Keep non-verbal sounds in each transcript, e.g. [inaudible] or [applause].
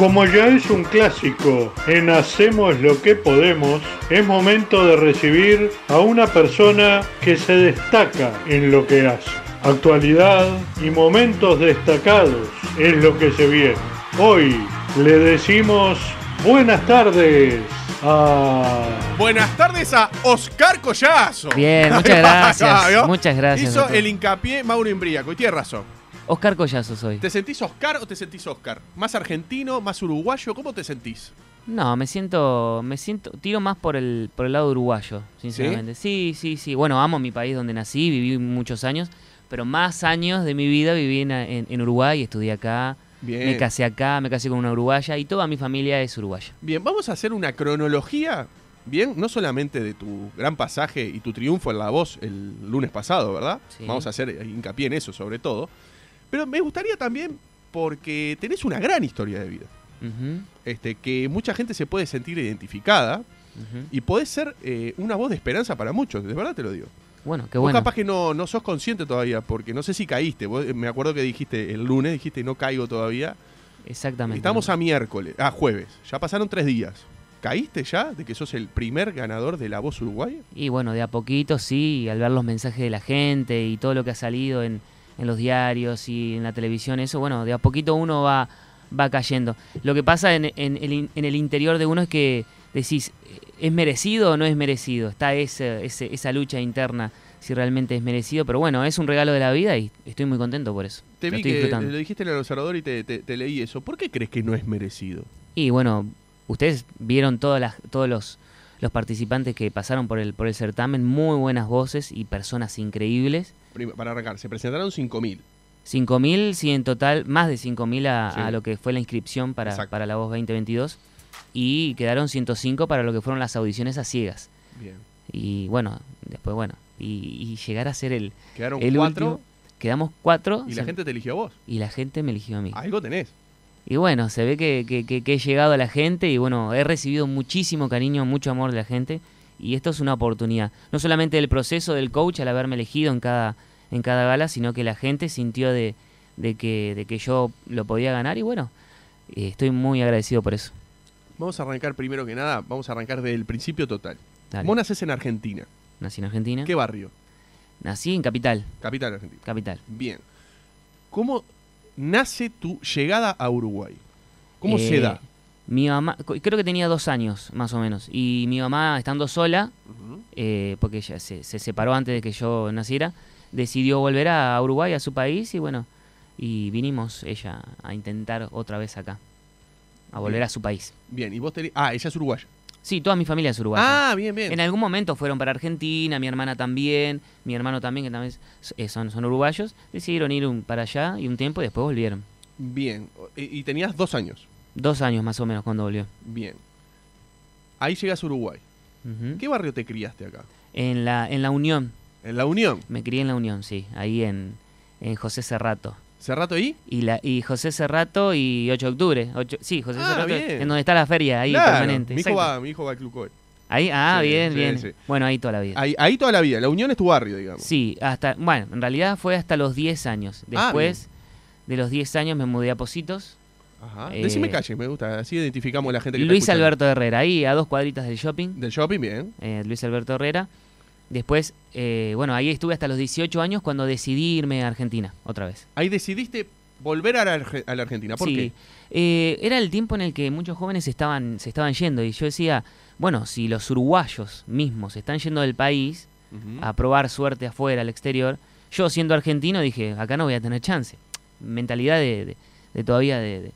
Como ya es un clásico en Hacemos lo que podemos, es momento de recibir a una persona que se destaca en lo que hace. Actualidad y momentos destacados es lo que se viene. Hoy le decimos buenas tardes a... Buenas tardes a Oscar Collazo. Bien, [laughs] muchas gracias. muchas gracias. Hizo el hincapié Mauro Imbríaco y tiene razón. Oscar Collazo soy. ¿Te sentís Oscar o te sentís Oscar? ¿Más argentino, más uruguayo? ¿Cómo te sentís? No, me siento, me siento, tiro más por el, por el lado uruguayo, sinceramente. ¿Sí? sí, sí, Bueno, amo mi país donde nací, viví muchos años, pero más años de mi vida viví en, en, Uruguay, estudié acá, Bien. me casé acá, me casé con una uruguaya y toda mi familia es uruguaya. Bien, vamos a hacer una cronología, bien, no solamente de tu gran pasaje y tu triunfo en La Voz el lunes pasado, ¿verdad? Vamos a hacer hincapié en eso sobre todo pero me gustaría también porque tenés una gran historia de vida. este, que mucha gente se puede sentir identificada y podés ser eh, una voz de esperanza para muchos, de verdad te lo digo. Bueno, qué bueno. Vos capaz que no, no sos consciente todavía, porque no sé si caíste. me acuerdo que dijiste el lunes, dijiste no caigo todavía. Exactamente. Estamos a miércoles, a jueves. Ya pasaron tres días. ¿Caíste ya de que sos el primer ganador de La Voz Uruguaya? Y bueno, de a poquito sí, al ver los mensajes de la gente y todo lo que ha salido en, en los diarios y en la televisión, eso, bueno, de a poquito uno va, va cayendo. Lo que pasa en, en, el, interior de uno es que decís, ¿es merecido o no es merecido? Está ese, esa lucha interna si realmente es merecido, pero bueno, es un regalo de la vida y estoy muy contento por eso. Te vi que lo dijiste en el observador y te, leí eso. ¿Por qué crees que no es merecido? Y bueno, ustedes vieron todas las, todos los, los participantes que pasaron por el, por el certamen, muy buenas voces y personas increíbles para arrancar, se presentaron 5.000. 5.000, sí, en total, más de 5.000 a, a lo que fue la inscripción para, para la voz 2022 y quedaron 105 para lo que fueron las audiciones a ciegas. Bien. Y bueno, después bueno, y, llegar a ser el... Quedaron el cuatro. quedamos cuatro. Y la gente te eligió a vos. Y la gente me eligió a mí. Algo tenés. Y bueno, se ve que, que, que, he llegado a la gente y bueno, he recibido muchísimo cariño, mucho amor de la gente y esto es una oportunidad. No solamente del proceso del coach al haberme elegido en cada, en cada gala, sino que la gente sintió de, que, de que yo lo podía ganar y bueno, eh, estoy muy agradecido por eso. Vamos a arrancar primero que nada, vamos a arrancar del principio total. Vos nacés en Argentina. Nací en Argentina. ¿Qué barrio? Nací en Capital. Capital Argentina. Capital. Bien. ¿Cómo nace tu llegada a Uruguay? ¿Cómo se eh, da? Mi mamá, creo que tenía dos años más o menos, y mi mamá estando sola, eh, porque ella se, separó antes de que yo naciera, decidió volver a Uruguay, a su país, y bueno, y vinimos ella a intentar otra vez acá, a volver a su país. Bien, y vos tenés... Ah, ella es uruguaya. Sí, toda mi familia es uruguaya. Ah, bien, bien. En algún momento fueron para Argentina, mi hermana también, mi hermano también, que también eh, son, son uruguayos, decidieron ir para allá y un tiempo y después volvieron. Bien, y tenías dos años. Dos años más o menos cuando volvió. Bien. Ahí llegas a Uruguay. ¿Qué barrio te criaste acá? En la, en la Unión. ¿En la Unión? Me crié en la Unión, sí. Ahí en, en José Cerrato. ¿Cerrato ahí? Y, la, y José Cerrato y 8 de octubre. sí, José ah, Cerrato. En donde está la feria, ahí permanente. Mi hijo, va, mi hijo va al Club Ahí, ah, bien, bien. Bueno, ahí toda la vida. Ahí, ahí, toda la vida. La Unión es tu barrio, digamos. Sí, hasta, bueno, en realidad fue hasta los 10 años. Ah, Después de los 10 años me mudé a Positos Ajá. Eh, Decime calle, me gusta. Así identificamos a la gente que Luis Alberto Herrera, ahí a dos cuadritas del shopping. Del shopping, bien. Eh, Luis Alberto Herrera. Después, eh, bueno, ahí estuve hasta los 18 años cuando decidí irme a Argentina, otra vez. Ahí decidiste volver a la, Argentina. ¿Por qué? era el tiempo en el que muchos jóvenes estaban, se estaban yendo y yo decía, bueno, si los uruguayos mismos están yendo del país a probar suerte afuera, al exterior, yo siendo argentino dije, acá no voy a tener chance. Mentalidad de, todavía de,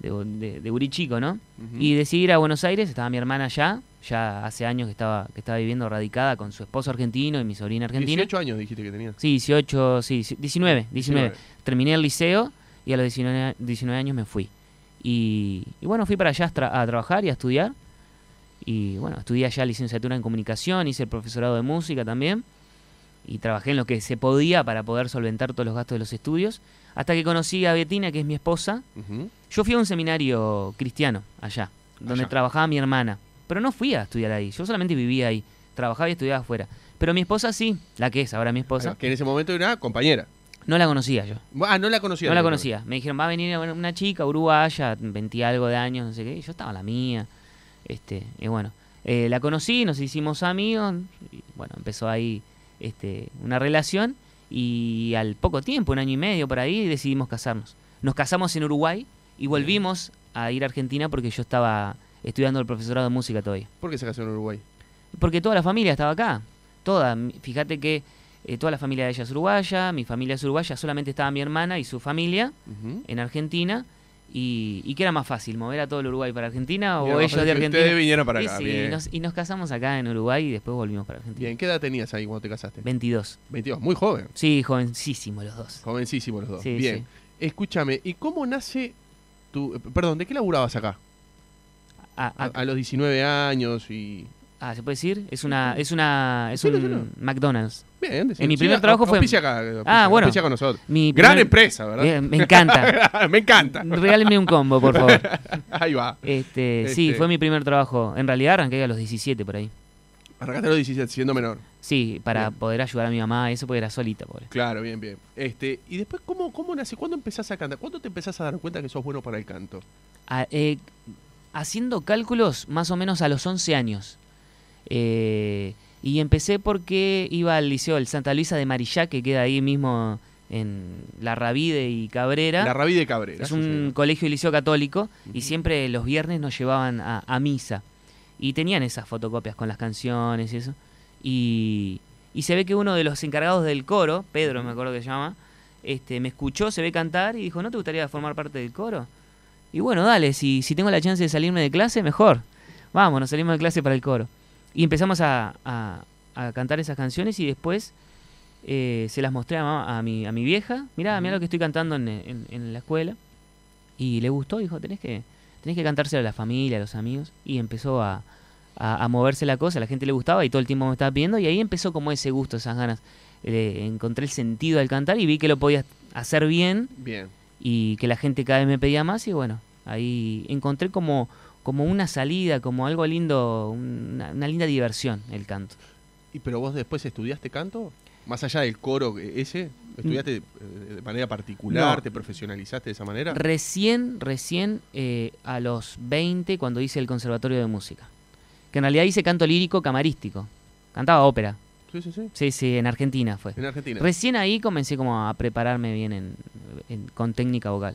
de, de, Urichico, ¿no? Y decidí ir a Buenos Aires, estaba mi hermana allá, ya hace años que estaba, que estaba viviendo radicada con su esposo argentino y mi sobrina argentina. 18 años dijiste que tenías. Sí, 18, sí, 19, 19. Terminé el liceo y a los 19, 19 años me fui. Y, bueno, fui para allá a, trabajar y a estudiar. Y bueno, estudié allá licenciatura en comunicación, hice el profesorado de música también. Y trabajé en lo que se podía para poder solventar todos los gastos de los estudios. Hasta que conocí a Betina, que es mi esposa. Yo fui a un seminario cristiano allá, donde trabajaba mi hermana. Pero no fui a estudiar ahí, yo solamente vivía ahí. Trabajaba y estudiaba afuera. Pero mi esposa sí, la que es ahora mi esposa. que en ese momento era compañera. No la conocía yo. Ah, no la conocía. No la conocía. Me dijeron, va a venir una chica uruguaya, 20 algo de años, no sé qué. Y yo estaba la mía. Este, y bueno, eh, la conocí, nos hicimos amigos. Y bueno, empezó ahí este, una relación. Y al poco tiempo, un año y medio por ahí, decidimos casarnos. Nos casamos en Uruguay y volvimos a ir a Argentina porque yo estaba estudiando el profesorado de música todavía. ¿Por qué se casó en Uruguay? Porque toda la familia estaba acá. Toda. Fíjate que eh, toda la familia de ella es uruguaya, mi familia es uruguaya, solamente estaba mi hermana y su familia en Argentina. Y, qué era más fácil, mover a todo el Uruguay para Argentina o ellos de Argentina. Ustedes vinieron para acá. Y, nos, casamos acá en Uruguay y después volvimos para Argentina. Bien, ¿qué edad tenías ahí cuando te casaste? 22. 22, muy joven. Sí, jovencísimo los dos. Jovencísimo los dos. Bien. Escúchame, ¿y cómo nace tu. Perdón, ¿de qué laburabas acá? A, los 19 años y. Ah, ¿se puede decir? Es una, es una, es un McDonald's. Bien, En mi primer trabajo fue. Acá, ah, bueno. con nosotros. Gran empresa, ¿verdad? me encanta. [laughs] me encanta. Regáleme un combo, por favor. [laughs] ahí va. Este, Sí, este. fue mi primer trabajo. En realidad arranqué a los 17 por ahí. Arrancaste a los 17, siendo menor. Sí, para poder ayudar a mi mamá, eso porque era solita, pobre. Claro, bien, bien. Este, y después, ¿cómo, cómo nace? ¿Cuándo empezás a cantar? ¿Cuándo te empezás a dar cuenta que sos bueno para el canto? Ah, eh, haciendo cálculos más o menos a los 11 años. Eh, y empecé porque iba al liceo del Santa Luisa de Marillá, que queda ahí mismo en La Rabide y Cabrera. La Rabide y Cabrera. Es un colegio y liceo católico y siempre los viernes nos llevaban a, misa. Y tenían esas fotocopias con las canciones y eso. Y, y, se ve que uno de los encargados del coro, Pedro me acuerdo que se llama, este, me escuchó, se ve cantar y dijo, ¿no te gustaría formar parte del coro? Y bueno, dale, si, si tengo la chance de salirme de clase, mejor. Vamos, nos salimos de clase para el coro. Y empezamos a, a, cantar esas canciones y después eh, se las mostré a, a, mi, a mi vieja. Mirá, mirá lo que estoy cantando en, en, la escuela. Y le gustó, dijo, tenés que, tenés que cantárselo a la familia, a los amigos. Y empezó a, a, moverse la cosa, a la gente le gustaba y todo el tiempo me estaba pidiendo. Y ahí empezó como ese gusto, esas ganas. encontré el sentido al cantar y vi que lo podía hacer bien. Bien y que la gente cada vez me pedía más y bueno, ahí encontré como, como una salida, como algo lindo, una, linda diversión el canto. ¿Y pero vos después estudiaste canto? Más allá del coro ese, ¿estudiaste eh, de manera particular? ¿Te profesionalizaste de esa manera? Recién, recién eh, a los 20 cuando hice el Conservatorio de Música. Que en realidad hice canto lírico camarístico. Cantaba ópera. Sí, sí, sí. Sí, sí, en Argentina fue. En Argentina. Recién ahí comencé como a prepararme bien en, con técnica vocal.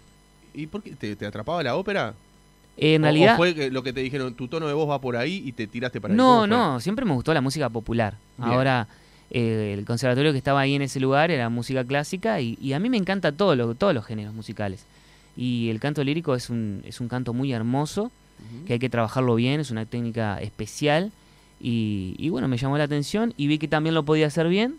¿Y por qué? ¿Te, atrapaba la ópera? en realidad... ¿O fue lo que te dijeron, tu tono de voz va por ahí y te tiraste para ahí? No, no, siempre me gustó la música popular. Ahora, eh, el conservatorio que estaba ahí en ese lugar era música clásica y, a mí me encanta todo lo, todos los géneros musicales. Y el canto lírico es un, es un canto muy hermoso, que hay que trabajarlo bien, es una técnica especial. Y, y, bueno, me llamó la atención y vi que también lo podía hacer bien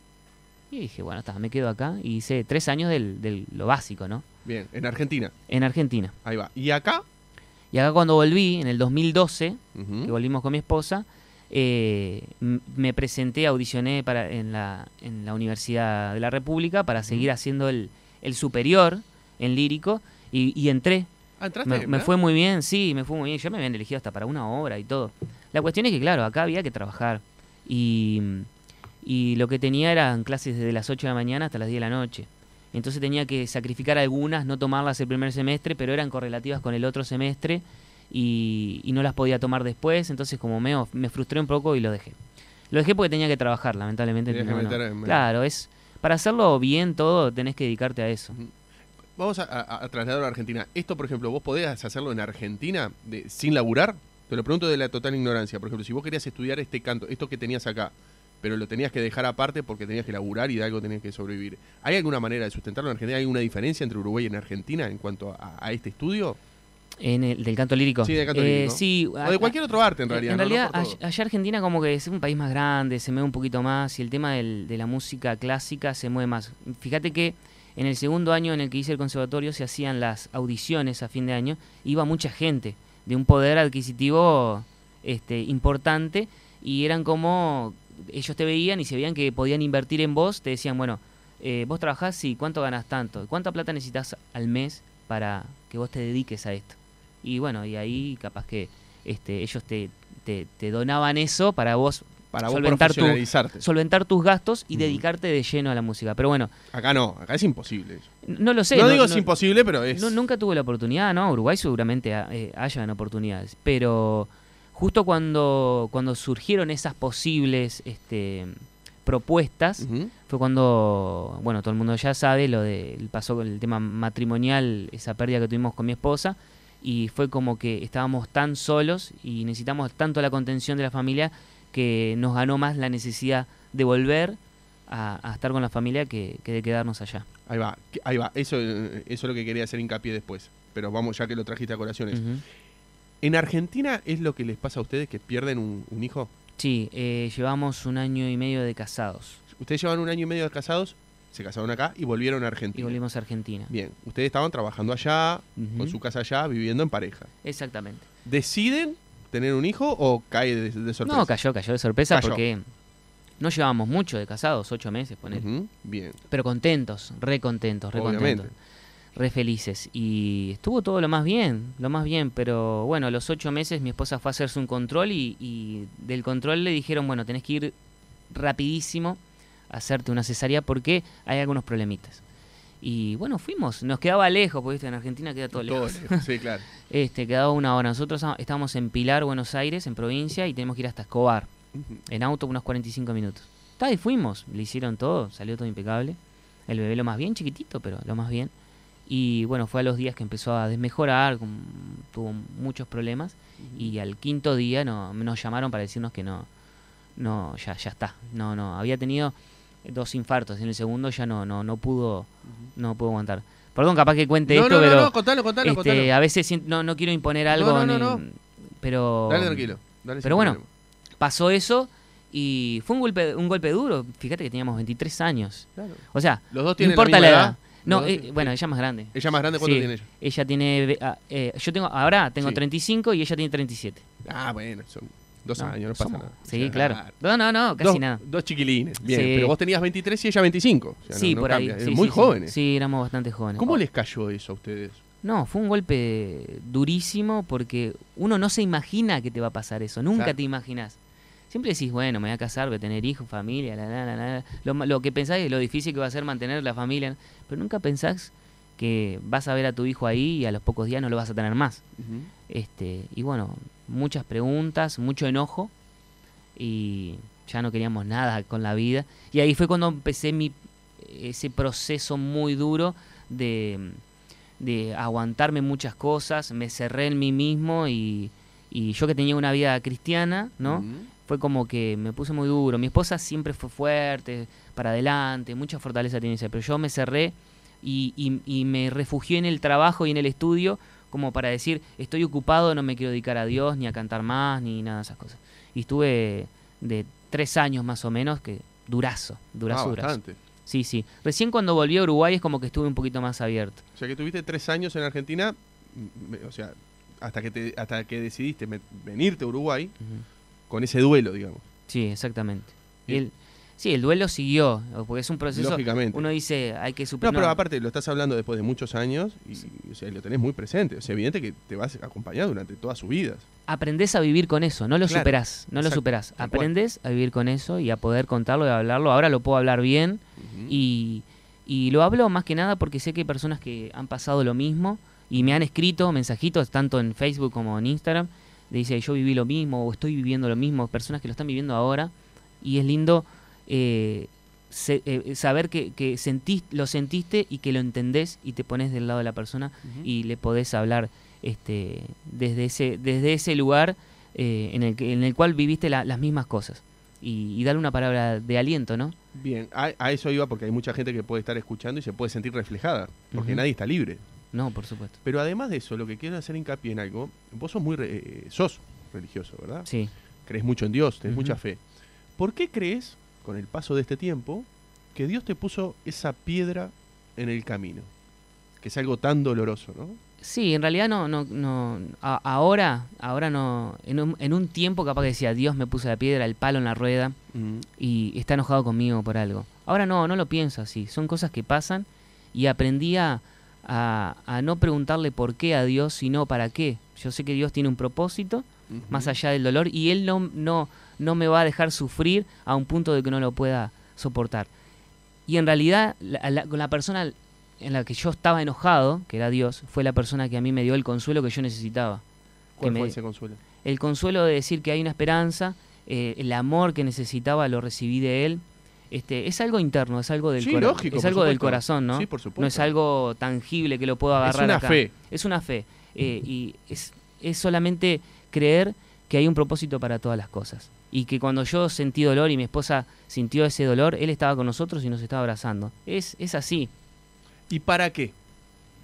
y dije, bueno, está, me quedo acá. Y hice tres años del, del, lo básico, ¿no? Bien, en Argentina. En Argentina. Ahí va. ¿Y acá? Y acá cuando volví, en el 2012, que volvimos con mi esposa, eh, me presenté, audicioné para, en, la, en la Universidad de la República para seguir haciendo el, el superior en lírico y, y entré. Ah, ¿entraste, me, me, fue muy bien, sí, me fue muy bien. Ya me habían elegido hasta para una obra y todo. La cuestión es que, claro, acá había que trabajar. Y y lo que tenía eran clases desde las 8 de la mañana hasta las 10 de la noche. Entonces tenía que sacrificar algunas, no tomarlas el primer semestre, pero eran correlativas con el otro semestre y, no las podía tomar después, entonces como me, me frustré un poco y lo dejé. Lo dejé porque tenía que trabajar, lamentablemente. Claro, es para hacerlo bien todo tenés que dedicarte a eso. Vamos a, a, trasladar a Argentina. Esto, por ejemplo, ¿vos podés hacerlo en Argentina de, sin laburar? Te lo pregunto de la total ignorancia. Por ejemplo, si vos querías estudiar este canto, esto que tenías acá, pero lo tenías que dejar aparte porque tenías que laburar y de algo tenías que sobrevivir. ¿Hay alguna manera de sustentarlo en Argentina? ¿Hay alguna diferencia entre Uruguay y Argentina en cuanto a, este estudio? En el, del canto lírico. Sí, del canto eh, lírico. Sí, o de cualquier otro arte en realidad. En realidad, allá Argentina como que es un país más grande, se mueve un poquito más y el tema del, de la música clásica se mueve más. Fíjate que en el segundo año en el que hice el conservatorio se hacían las audiciones a fin de año, iba mucha gente de un poder adquisitivo este, importante y eran como ellos te veían y se veían que podían invertir en vos, te decían, bueno, eh, vos trabajás, sí, ¿cuánto ganas tanto? ¿Cuánta plata necesitas al mes para que vos te dediques a esto? Y bueno, y ahí capaz que este, ellos te, te, donaban eso para vos para solventar, tu- solventar tus gastos y dedicarte de lleno a la música. Pero bueno, Acá no, acá es imposible. eso. no lo sé. no, digo es imposible, pero es... No, nunca tuve la oportunidad, ¿no? Uruguay seguramente ha- eh, hayan oportunidades, pero justo cuando, cuando surgieron esas posibles este, propuestas, fue cuando, bueno, todo el mundo ya sabe lo de, pasó con el tema matrimonial, esa pérdida que tuvimos con mi esposa, y fue como que estábamos tan solos y necesitamos tanto la contención de la familia que nos ganó más la necesidad de volver a, a estar con la familia que, que de quedarnos allá. Ahí va, ahí va. Eso, eso es lo que quería hacer hincapié después. Pero vamos, ya que lo trajiste a colaciones. Ujú. ¿En Argentina es lo que les pasa a ustedes que pierden un, un hijo? Sí, eh, llevamos un año y medio de casados Ustedes llevan un año y medio de casados, se casaron acá y volvieron a y Argentina. volvimos a Argentina. Bien, ustedes estaban trabajando allá, con su casa allá, viviendo en pareja. Exactamente. ¿Deciden tener un hijo o cae de, de sorpresa? No, cayó, cayó de sorpresa Cayó. porque no llevábamos mucho de casados, ocho meses, poner. Bien, Pero contentos, re contentos, re obviamente. contentos. Re felices. Y estuvo todo lo más bien, lo más bien. Pero bueno, a los ocho meses mi esposa fue a hacerse un control y, y del control le dijeron, bueno, tenés que ir rapidísimo a hacerte una cesárea porque hay algunos problemitas. Y bueno, fuimos, nos quedaba lejos, porque ¿viste? en Argentina queda todo Todo lejos. lejos, Sí, claro. [laughs] Este, quedaba una hora. Nosotros estábamos en Pilar, Buenos Aires, en provincia, y tenemos que ir hasta Escobar. En auto unos 45 minutos. Está, y fuimos, le hicieron todo, salió todo impecable. El bebé lo más bien, chiquitito, pero lo más bien. Y bueno, fue a los días que empezó a desmejorar, tuvo muchos problemas. Y al quinto día no, nos llamaron para decirnos que no, no, ya, ya está. No, no, había tenido dos infartos. En el segundo ya no, no, no pudo, no pudo aguantar. Perdón, capaz que cuente No, esto, no, no, pero no, contalo, contalo, este, contalo. a veces no, no quiero imponer algo. no, no, ni- no. Pero Dale tranquilo. dale pero bueno, problema. pasó eso y fue un golpe, un golpe duro. Fíjate que teníamos 23 años. Claro. O sea, Los dos no importa la, edad. No, eh, bueno, ella es más grande. ¿Ella más grande cuánto Sí. tiene ella? Ella tiene, ah, eh, yo tengo, ahora tengo Sí. 35 y ella tiene 37. Ah, bueno, son dos No, años, no pasa somos- nada. Sí, claro. No, no, no, casi dos, nada. Dos chiquilines. Bien, Sí. pero vos tenías 23 y ella 25. O sea, no- sí, no por ahí. Muy jóvenes. Sí, éramos bastante jóvenes. ¿Cómo Oh, les cayó eso a ustedes? No, fue un golpe durísimo porque uno no se imagina que te va a pasar eso. Nunca Claro. te imaginas. Siempre decís, bueno, me voy a casar, voy a tener hijos, familia, la, la, la, la. Lo, lo que pensás es lo difícil que va a ser mantener la familia, pero nunca pensás que vas a ver a tu hijo ahí y a los pocos días no lo vas a tener más. Este, y bueno, muchas preguntas, mucho enojo y ya no queríamos nada con la vida. Y ahí fue cuando empecé mi, ese proceso muy duro de, de aguantarme muchas cosas, me cerré en mí mismo y, y yo que tenía una vida cristiana, ¿no? Fue como que me puse muy duro. Mi esposa siempre fue fuerte, para adelante, mucha fortaleza tiene ella, pero yo me cerré y, y- y me refugié en el trabajo y en el estudio como para decir, estoy ocupado, no me quiero dedicar a Dios, ni a cantar más, ni nada de esas cosas. Y estuve de tres años más o menos, que durazo, durazo, Ah, durazo. bastante. Sí, sí. Recién cuando volví a Uruguay es como que estuve un poquito más abierto. O sea que tuviste tres años en Argentina, m- me- o sea, hasta que te, hasta que decidiste venirte a Uruguay. Con ese duelo, digamos. Sí, exactamente. Y el, sí, el duelo siguió, porque es un proceso... Lógicamente. Uno dice, hay que No, superar... pero aparte lo estás hablando después de muchos años y o sea, lo tenés muy presente. O sea, evidente que te vas a acompañar durante toda su vida. aprendés a vivir con eso, no lo Claro, superás, no lo superás. cual. Aprendés a vivir con eso y a poder contarlo y a hablarlo. Ahora lo puedo hablar bien y, y lo hablo más que nada porque sé que hay personas que han pasado lo mismo y me han escrito mensajitos tanto en Facebook como en Instagram. Dice, yo viví lo mismo o estoy viviendo lo mismo. Personas que lo están viviendo ahora y es lindo eh, se- eh, saber que, que sentís, lo sentiste y que lo entendés y te pones del lado de la persona y le podés hablar este, desde, ese, desde ese lugar eh, en, el que, en el cual viviste la- las mismas cosas. Y, y darle una palabra de aliento, ¿no? Bien, a, a eso iba porque hay mucha gente que puede estar escuchando y se puede sentir reflejada, porque nadie está libre. No, por supuesto. Pero además de eso, lo que quiero hacer hincapié en algo, vos sos muy re- eh, sos religioso, ¿verdad? Sí. Crees mucho en Dios, tenés mucha fe. ¿Por qué crees, con el paso de este tiempo, que Dios te puso esa piedra en el camino? Que es algo tan doloroso, ¿no? Sí, en realidad no, no, no, a- ahora, ahora no, en un, en un tiempo capaz que decía, Dios me puso la piedra, el palo en la rueda y está enojado conmigo por algo. Ahora no, no lo pienso así, son cosas que pasan y aprendí a, a- a no preguntarle por qué a Dios, sino para qué. Yo sé que Dios tiene un propósito más allá del dolor, y Él no, no, no me va a dejar sufrir a un punto de que no lo pueda soportar. Y en realidad, la, con la persona en la que yo estaba enojado, que era Dios, fue la persona que a mí me dio el consuelo que yo necesitaba. ¿Cuál fue ese consuelo? El consuelo de decir que hay una esperanza, eh, el amor que necesitaba lo recibí de Él. Este, es algo interno, es algo del, es algo del corazón, ¿no? Sí, por supuesto. No es algo tangible que lo puedo agarrar. Es una fe. Es una fe. Eh, y es, es solamente creer que hay un propósito para todas las cosas. Y que cuando yo sentí dolor y mi esposa sintió ese dolor, él estaba con nosotros y nos estaba abrazando. Es, es así. ¿Y para qué?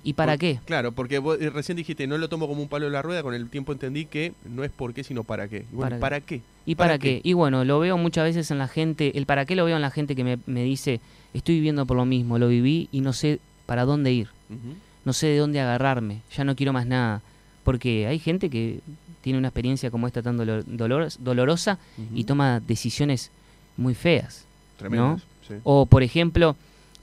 ¿Y para qué? Claro, porque vos recién dijiste, no lo tomo como un palo de la rueda, con el tiempo entendí que no es por qué, sino para qué. ¿para, qué? ¿Y para, qué? Y bueno, lo veo muchas veces en la gente, el para qué lo veo en la gente que me, me dice, estoy viviendo por lo mismo, lo viví y no sé para dónde ir, no sé de dónde agarrarme, ya no quiero más nada. Porque hay gente que tiene una experiencia como esta tan dolorosa y toma decisiones muy feas. Tremendas, O, por ejemplo,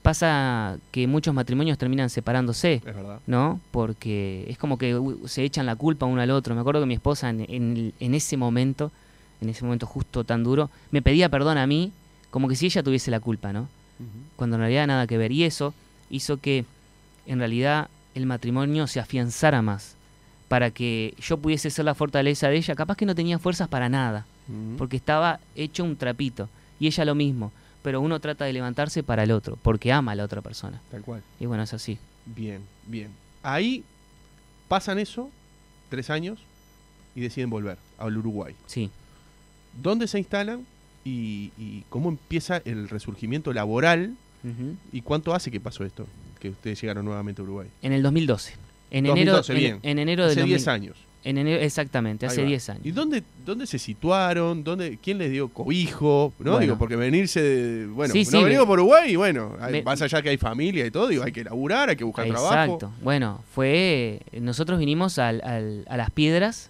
pasa que muchos matrimonios terminan separándose, ¿no? Porque es como que se echan la culpa uno al otro. Me acuerdo que mi esposa en, ese momento, en ese momento justo tan duro, me pedía perdón a mí, como que si ella tuviese la culpa, ¿no? Cuando en realidad nada que ver. Y eso hizo que en realidad el matrimonio se afianzara más para que yo pudiese ser la fortaleza de ella, capaz que no tenía fuerzas para nada, porque estaba hecho un trapito, y ella lo mismo, pero uno trata de levantarse para el otro, porque ama a la otra persona. Tal cual. Y bueno, es así. Bien, bien. Ahí pasan eso, tres años, y deciden volver al Uruguay. Sí. ¿Dónde se instalan y, cómo empieza el resurgimiento laboral? ¿Y cuánto hace que pasó esto, que ustedes llegaron nuevamente a Uruguay? En el 2012. En enero, bien. En, enero hace 10 años. En enero, exactamente, hace 10 años. ¿Y dónde, dónde se situaron? ¿Dónde, ¿Quién les dio cobijo? ¿no? Digo, porque venirse de. Bueno, no venimos por Uruguay y bueno, más allá que hay familia y todo, digo, hay que laburar, hay que buscar trabajo. Exacto. Bueno, fue. Nosotros vinimos al, a Las Piedras,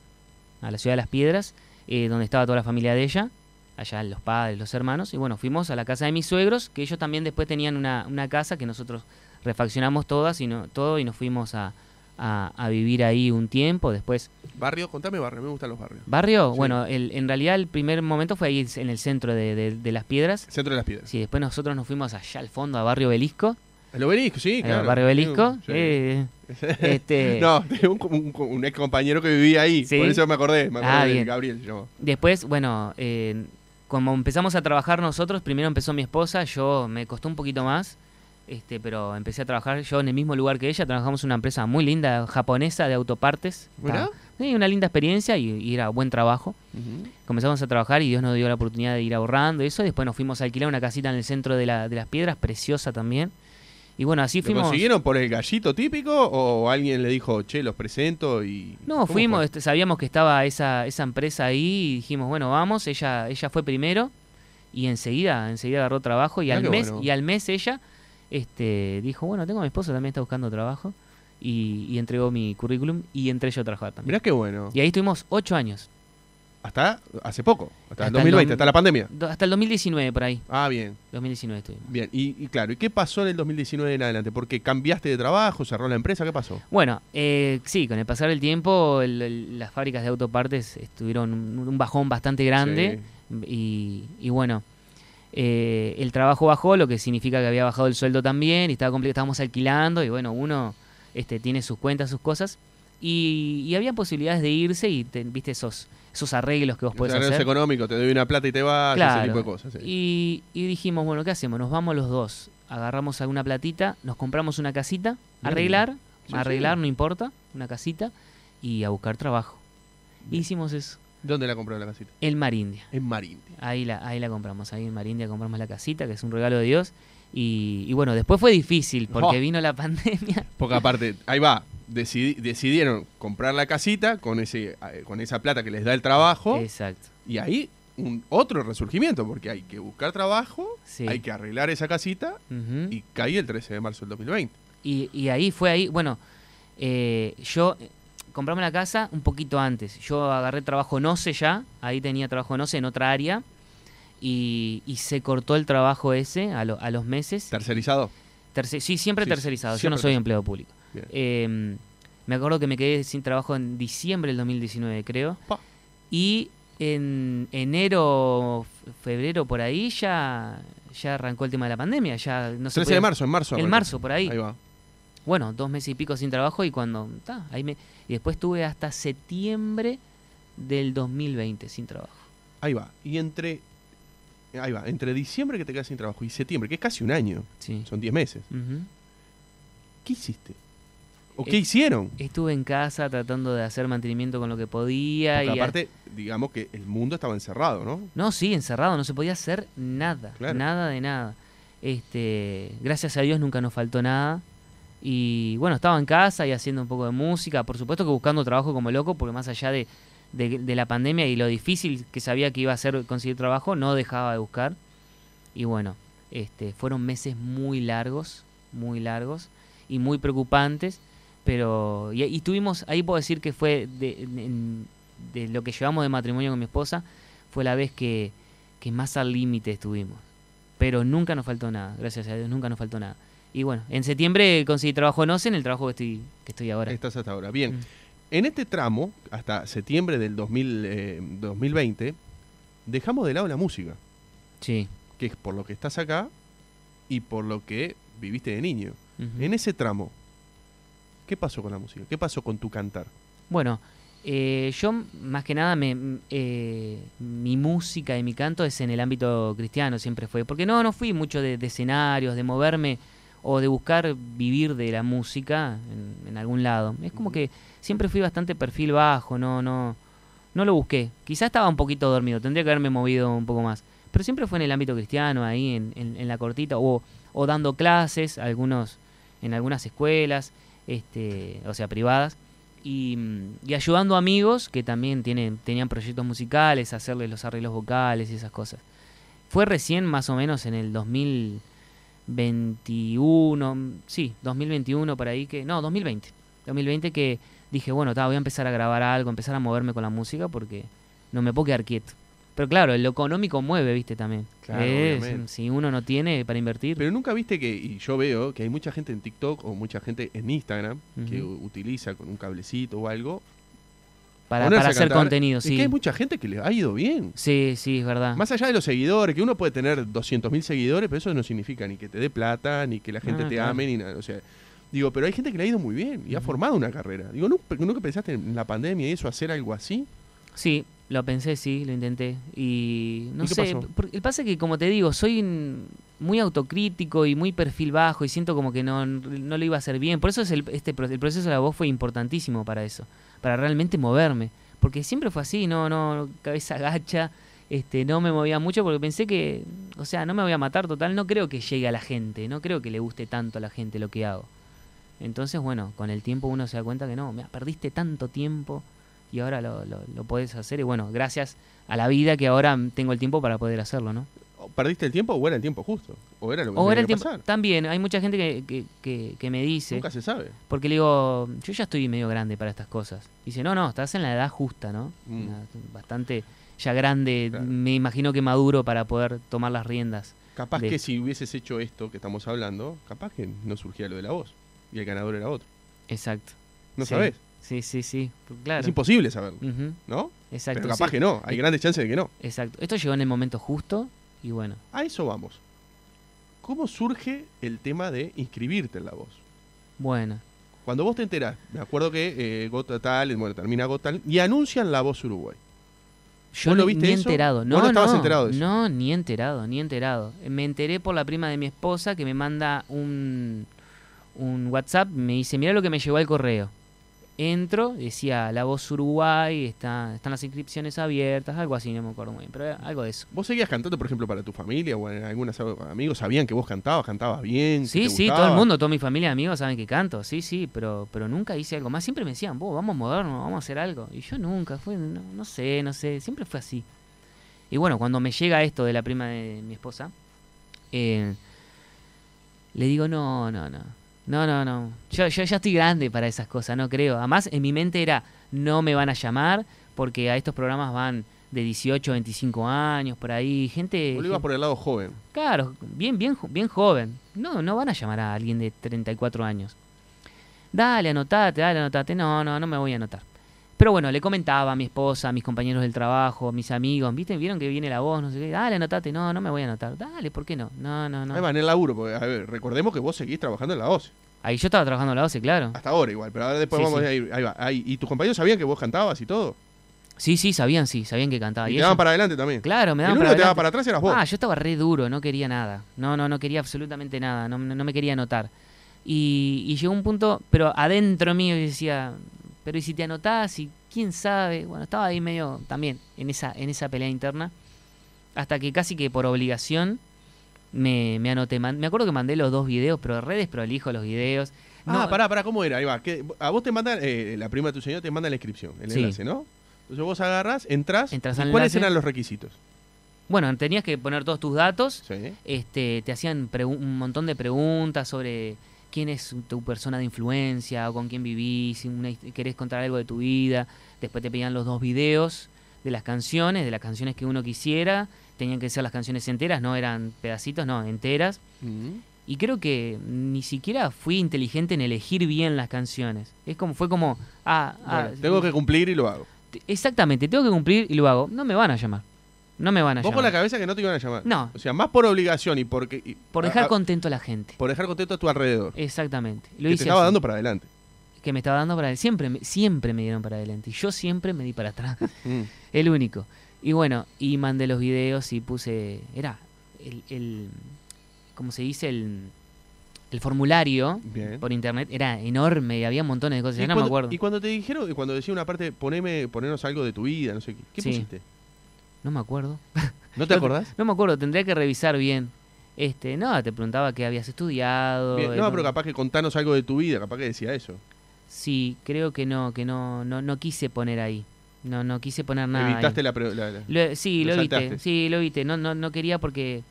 a la ciudad de Las Piedras, eh, donde estaba toda la familia de ella, allá los padres, los hermanos, y bueno, fuimos a la casa de mis suegros, que ellos también después tenían una, una casa que nosotros refaccionamos todas y no, todo y nos fuimos a a, vivir ahí un tiempo, después... Barrio, contame barrio, me gustan los barrios. ¿Barrio? Bueno, el, en realidad el primer momento fue ahí en el centro de, Las Piedras. Centro de Las Piedras. Sí, después nosotros nos fuimos allá al fondo, a Barrio Belisco. El obelisco, sí, claro. Barrio Belisco. Eh, [laughs] este... no, un, un, ex compañero que vivía ahí, por eso me acordé, me acordé ah, de Gabriel. Después, bueno, eh, como empezamos a trabajar nosotros, primero empezó mi esposa, yo me costó un poquito más, este, pero empecé a trabajar yo en el mismo lugar que ella. Trabajamos en una empresa muy linda, japonesa, de autopartes. Sí, una linda experiencia y, era buen trabajo. Comenzamos a trabajar y Dios nos dio la oportunidad de ir ahorrando y eso. Después nos fuimos a alquilar una casita en el centro de, la, de las piedras, preciosa también. Y bueno, así fuimos. ¿Lo consiguieron por el gallito típico o alguien le dijo, che, los presento y. No, fuimos, este, sabíamos que estaba esa, esa empresa ahí y dijimos, bueno, vamos. Ella, ella fue primero y enseguida, enseguida agarró trabajo y al mes, y al mes ella este, dijo, bueno, tengo a mi esposa, también está buscando trabajo. Y, entregó mi currículum y entré yo a trabajar también. Mirá qué bueno. Y ahí estuvimos ocho años. Hasta hace poco, hasta, el 2020, hasta la pandemia. Hasta el 2019 por ahí. Ah, bien. 2019 estuvimos. Bien, y, claro, ¿y qué pasó en el 2019 en adelante? Porque cambiaste de trabajo, cerró la empresa, ¿qué pasó? Bueno, eh, sí, con el pasar del tiempo las fábricas de autopartes estuvieron un, bajón bastante grande y, y bueno, eh, el trabajo bajó, lo que significa que había bajado el sueldo también, y estaba complicado, estábamos alquilando, y bueno, uno este, tiene sus cuentas, sus cosas, y, había posibilidades de irse y viste esos, esos arreglos que vos podés hacer. económico, te doy una plata y te vas, ese tipo de cosas. Y, dijimos, bueno, ¿qué hacemos? Nos vamos los dos, agarramos alguna platita, nos compramos una casita, arreglar, arreglar, no importa, una casita, y a buscar trabajo. hicimos eso. ¿Dónde la compró la casita? En Marindia. En Marindia. Ahí la, ahí la compramos, ahí en Marindia compramos la casita, que es un regalo de Dios. Y, bueno, después fue difícil porque oh. vino la pandemia. [laughs] Porque aparte, ahí va, decidieron comprar la casita con, ese, eh, con esa plata que les da el trabajo. Exacto. Y ahí un otro resurgimiento, porque hay que buscar trabajo, hay que arreglar esa casita y caí el 13 de marzo del 2020. Y, y ahí fue ahí, bueno, eh, yo compramos la casa un poquito antes. Yo agarré trabajo no sé ya, ahí tenía trabajo no sé en otra área. Y, se cortó el trabajo ese a, a los meses. ¿Tercerizado? sí, siempre tercerizado. Yo no soy empleado público. Em, me acuerdo que me quedé sin trabajo en diciembre del 2019, creo. Y en enero, febrero, por ahí ya, ya arrancó el tema de la pandemia. Ya no 13 de marzo, en marzo. En marzo, por ahí. Ahí va. Bueno, dos meses y pico sin trabajo y cuando... ahí me, y después tuve hasta septiembre del 2020 sin trabajo. Ahí va. Y entre... Ahí va. Entre diciembre que te quedas sin trabajo y septiembre, que es casi un año. Sí. Son 10 meses. ¿Qué hiciste? ¿O qué hicieron? Estuve en casa tratando de hacer mantenimiento con lo que podía. y aparte, digamos que el mundo estaba encerrado, ¿no? No, sí, encerrado, no se podía hacer nada, nada de nada. Este, gracias a Dios nunca nos faltó nada. Y bueno, estaba en casa y haciendo un poco de música, por supuesto que buscando trabajo como loco, porque más allá de, de, la pandemia y lo difícil que sabía que iba a ser conseguir trabajo, no dejaba de buscar. Y bueno, este, fueron meses muy largos, muy largos y muy preocupantes, pero y, tuvimos, ahí puedo decir que fue de, de, lo que llevamos de matrimonio con mi esposa, fue la vez que, que más al límite estuvimos. Pero nunca nos faltó nada, gracias a Dios, nunca nos faltó nada. Y bueno, en septiembre conseguí trabajo en en el trabajo que estoy, que estoy ahora. Estás hasta ahora. Bien. Mm. En este tramo, hasta septiembre del 2020, eh, dejamos de lado la música. Sí. Que es por lo que estás acá y por lo que viviste de niño. En ese tramo, ¿qué pasó con la música? ¿Qué pasó con tu cantar? Bueno, eh, yo más que nada me, eh, mi música y mi canto es en el ámbito cristiano, siempre fue. Porque no, no fui mucho de escenarios, de moverme o de buscar vivir de la música en, algún lado. Es como que siempre fui bastante perfil bajo, no, no, no lo busqué. Quizás estaba un poquito dormido, tendría que haberme movido un poco más. Pero siempre fue en el ámbito cristiano, ahí en, en, la cortita, o, o, dando clases, algunos, en algunas escuelas, este, o sea, privadas, y, y, ayudando amigos que también tienen, tenían proyectos musicales, hacerles los arreglos vocales y esas cosas. Fue recién, más o menos, en el 2000 21, sí, 2021 por ahí que, no, 2020, 2020 que dije, bueno, voy a empezar a grabar algo, empezar a moverme con la música porque no me puedo quedar quieto. Pero claro, lo económico mueve, viste, también. Claro, si uno no tiene para invertir. Pero nunca viste que, y yo veo que hay mucha gente en TikTok o mucha gente en Instagram que utiliza con un cablecito o algo para, hacer contenido, sí. Que hay mucha gente que le ha ido bien. Sí, sí, es verdad. Más allá de los seguidores, que uno puede tener 200.000 seguidores, pero eso no significa ni que te dé plata, ni que la gente ah, te ame, ni nada. O sea, digo, pero hay gente que le ha ido muy bien y ha formado una carrera. Digo, ¿nunca, pensaste en la pandemia y eso, hacer algo así? Sí, lo pensé, sí, lo intenté. Y no sé, el el pasa es que, como te digo, soy muy autocrítico y muy perfil bajo y siento como que no, no lo iba a hacer bien. Por eso es el, este, el proceso de la voz fue importantísimo para eso para realmente moverme. Porque siempre fue así, no, no, cabeza gacha, este, no me movía mucho porque pensé que, o sea, no me voy a matar total, no creo que llegue a la gente, no creo que le guste tanto a la gente lo que hago. Entonces, bueno, con el tiempo uno se da cuenta que no, me perdiste tanto tiempo y ahora lo, lo, lo hacer. Y bueno, gracias a la vida que ahora tengo el tiempo para poder hacerlo, ¿no? ¿Perdiste el tiempo o era el tiempo justo? ¿O era lo que o era el tiempo. También, hay mucha gente que, que, que, me dice. Nunca se sabe. Porque le digo, yo ya estoy medio grande para estas cosas. Dice, no, no, estás en la edad justa, ¿no? Mm. Bastante ya grande, me imagino que maduro para poder tomar las riendas. Capaz que si hubieses hecho esto que estamos hablando, capaz que no surgía lo de la voz. Y el ganador era otro. Exacto. ¿No sabes? Sí, sí, sí. Claro. Es imposible saberlo. ¿No? Exacto. Pero capaz que no. Hay grandes chances de que no. Exacto. Esto llegó en el momento justo y bueno. A eso vamos. ¿Cómo surge el tema de inscribirte en la voz? Bueno. Cuando vos te enterás, me acuerdo que eh, Gota tal, bueno, termina Gota tal, y anuncian la voz Uruguay. Yo no viste ni enterado. No, no estabas enterado de eso? No, ni enterado, ni enterado. Me enteré por la prima de mi esposa que me manda un, un WhatsApp, me dice, mira lo que me llegó al correo. Entro, decía La Voz Uruguay, está, están las inscripciones abiertas, algo así, no me acuerdo muy bien, pero algo de eso. ¿Vos seguías cantando, por ejemplo, para tu familia o en algunos amigos? ¿Sabían que vos cantabas, cantabas bien? Sí, sí, todo el mundo, toda mi familia y amigos saben que canto, sí, sí, pero, pero nunca hice algo más. Siempre me decían, vos, vamos a movernos, vamos a hacer algo. Y yo nunca, fue, no, sé, no sé, siempre fue así. Y bueno, cuando me llega esto de la prima de mi esposa, eh, le digo, no, no, no no, no, no. Yo, yo ya estoy grande para esas cosas, no creo. Además, en mi mente era, no me van a llamar porque a estos programas van de 18 a 25 años, por ahí, gente... Vos por el lado joven. Claro, bien, bien, bien joven. No, no van a llamar a alguien de 34 años. Dale, anotate, dale, anotate. No, no, no me voy a anotar. Pero bueno, le comentaba a mi esposa, a mis compañeros del trabajo, a mis amigos, ¿viste? ¿Vieron que viene la voz? No sé qué. Dale, anotate. No, no me voy a anotar. Dale, ¿por qué no? No, no, no. Ahí va, en el laburo, porque, a ver, recordemos que vos seguís trabajando en la OCE. Ahí yo estaba trabajando en la OCE, claro. Hasta ahora igual, pero ahora después Sí, vamos sí. a ir. Ahí va. Ahí. ¿Y tus compañeros sabían que vos cantabas y todo? Sí, sí, sabían, sí, sabían que cantaba. Y, Y te daban para adelante también. Claro, me el daban único para que te daba para atrás eras vos. Ah, yo estaba re duro, no quería nada. No, no, no quería absolutamente nada. No, no me quería anotar. Y, y llegó un punto, pero adentro mío decía, pero ¿y si te anotás? ¿Y quién sabe? Bueno, estaba ahí medio también en esa, en esa pelea interna. Hasta que casi que por obligación me, me anoté. Man- me acuerdo que mandé los dos videos, pero re desprolijo los videos. Ah, No, pará, pará, ¿cómo era? Ahí va. que a vos te mandan, eh, la prima de tu señor te manda la inscripción, el Sí. enlace, ¿no? Entonces vos agarrás, entras. Entras ¿y al ¿Cuáles eran los requisitos? Bueno, tenías que poner todos tus datos. Sí. este, te hacían un montón de preguntas sobre quién es tu persona de influencia o con quién vivís, si una querés contar algo de tu vida. Después te pedían los dos videos de las canciones, de las canciones que uno quisiera. Tenían que ser las canciones enteras, no eran pedacitos, no, enteras. Mm. Y creo que ni siquiera fui inteligente en elegir bien las canciones. Es como, fue como, ah, ah, Bueno, tengo que cumplir y lo hago. te- exactamente, tengo que cumplir y lo hago. No me van a llamar. No me van a Vos llamar. con la cabeza que no te iban a llamar. No. O sea, más por obligación y porque. y- Por dejar a- contento a la gente. por dejar contento a tu alrededor. Exactamente. Lo que te estaba así. dando para adelante. que me estaba dando para adelante. Siempre, me- siempre me dieron para adelante. Y yo siempre me di para atrás. [laughs] Mm. el único. Y bueno, y mandé los videos y puse. Era el. el ¿Cómo se dice? El, el formulario Bien. por internet era enorme y había montones de cosas. Y Ya no cuando, me acuerdo. Y cuando te dijeron, cuando decía una parte, poneme, ponernos algo de tu vida, no sé qué. ¿Qué Sí. pusiste? No me acuerdo. ¿No [laughs] te No- acordás? No me acuerdo, tendría que revisar bien. Este, no, te preguntaba qué habías estudiado. Bien, eh, No, pero capaz que contanos algo de tu vida, capaz que decía eso. Sí, creo que no, que no, no, no quise poner ahí. No, no quise poner nada. ahí. Evitaste la, pre- la- la- Lo- sí, Lo lo evité. saltaste. Sí, lo evité. No, no, no quería porque.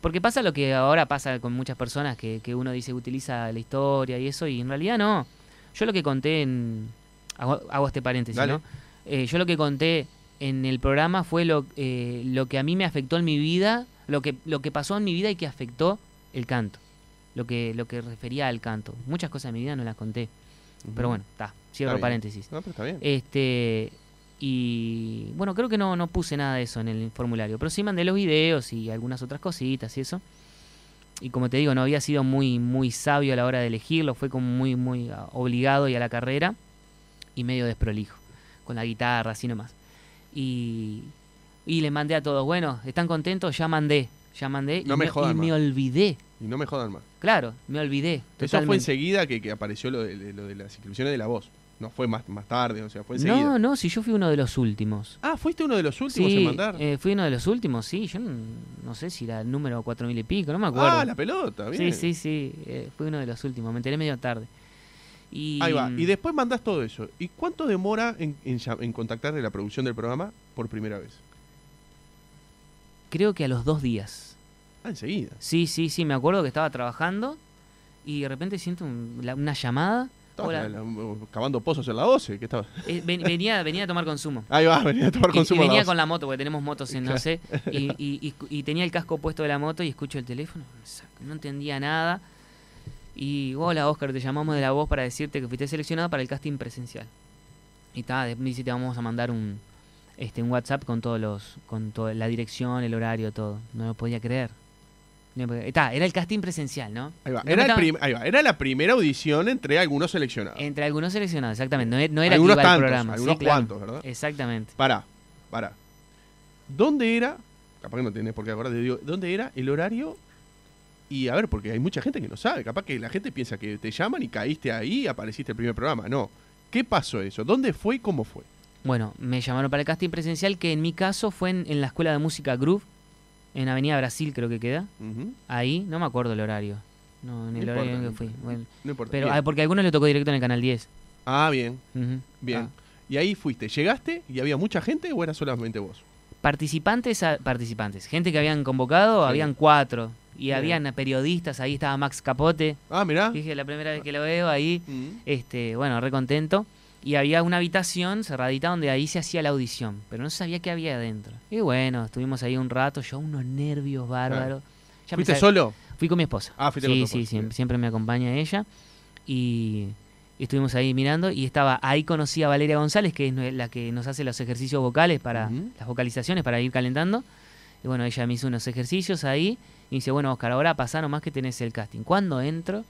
Porque pasa lo que ahora pasa con muchas personas, que, que uno dice utiliza la historia y eso, y en realidad no. Yo lo que conté en. Hago, hago este paréntesis, Dale. ¿no? Eh, yo lo que conté en el programa fue lo, eh, lo que a mí me afectó en mi vida, lo que, lo que pasó en mi vida y que afectó el canto. Lo que, lo que refería al canto. Muchas cosas de mi vida no las conté. Pero bueno, está. Cierro paréntesis. No, pero está bien. Este y bueno, creo que no, no puse nada de eso en el formulario, pero sí mandé los videos y algunas otras cositas y eso. Y como te digo, no había sido muy muy sabio a la hora de elegirlo, fue como muy muy ah, obligado y a la carrera y medio desprolijo con la guitarra así nomás. Y y le mandé a todos, bueno, ¿están contentos? Ya mandé, ya mandé No y, me me, jodan y me olvidé. Y no me jodan más. Claro, me olvidé. Eso fue enseguida que, que apareció lo de, lo de las inscripciones de la voz. No fue más, más tarde, o sea, fue enseguida. No, no, si yo fui uno de los últimos. Ah, ¿fuiste uno de los últimos Sí, en mandar? eh, fui uno de los últimos, sí. Yo no, no sé si era el número 4000 y pico, no me acuerdo. ah, la pelota, bien. sí, sí, sí. eh, fui uno de los últimos, me enteré medio tarde. Y, Ahí va. Y después mandás todo eso. ¿Y cuánto demora en, en, contactar de la producción del programa por primera vez? Creo que a los dos días. Ah, enseguida. Sí, sí, sí. Me acuerdo que estaba trabajando y de repente siento un- la- una llamada. Hola. la- la- cavando pozos en la 12. ¿qué estaba? Eh, ven- venía, [laughs] venía a tomar consumo. Ahí va, venía a tomar consumo y, venía 12. con la moto, porque tenemos motos en no sé, y, [laughs] y- y- y tenía el casco puesto de la moto y escucho el teléfono, no entendía nada. Y hola Oscar, te llamamos de la voz para decirte que fuiste seleccionado para el casting presencial. Y me dice te vamos a mandar un este un WhatsApp con todos los, con toda la dirección, el horario, todo. No lo podía creer. Podía- Ta, era el casting presencial, ¿no? Ahí va. Era, el ahí va. Era la primera audición entre algunos seleccionados. Entre algunos seleccionados, exactamente. No, e- no era algunos que iba tantos, programa. sí, algunos claro. cuantos, ¿verdad? Exactamente. Pará, pará. ¿Dónde era? Capaz que no tenés por qué acordarte, digo, ¿dónde era el horario? Y a ver, porque hay mucha gente que no sabe. Capaz que la gente piensa que te llaman y caíste ahí y apareciste el primer programa. No. ¿Qué pasó eso? ¿Dónde fue y cómo fue? Bueno, me llamaron para el casting presencial, que en mi caso fue en, en la escuela de música Groove, en Avenida Brasil creo que queda. Ahí, no me acuerdo el horario. No, en el horario en que fui. Bueno, No importa. pero ah, porque a algunos le tocó directo en el canal 10. Ah, bien, bien. Ah. Y ahí fuiste. ¿Llegaste y había mucha gente o era solamente vos? Participantes, a- participantes, gente que habían convocado, Sí. habían cuatro. Y Bien. habían periodistas, ahí estaba Max Capote. Ah, mirá. Dije, la primera vez que lo veo ahí, Mm. este, bueno, re contento. Y había una habitación cerradita donde ahí se hacía la audición, pero no sabía qué había adentro. Y bueno, estuvimos ahí un rato, yo unos nervios bárbaros. Ya ¿Fuiste solo? Fui con mi esposa. Ah, fuiste sí, con tu sí, siempre me acompaña ella. Y, estuvimos ahí mirando y estaba ahí conocí a Valeria González, que es la que nos hace los ejercicios vocales para las vocalizaciones, para ir calentando. Y bueno, ella me hizo unos ejercicios ahí y dice, bueno, Oscar, ahora pasa nomás que tenés el casting. Cuando entro,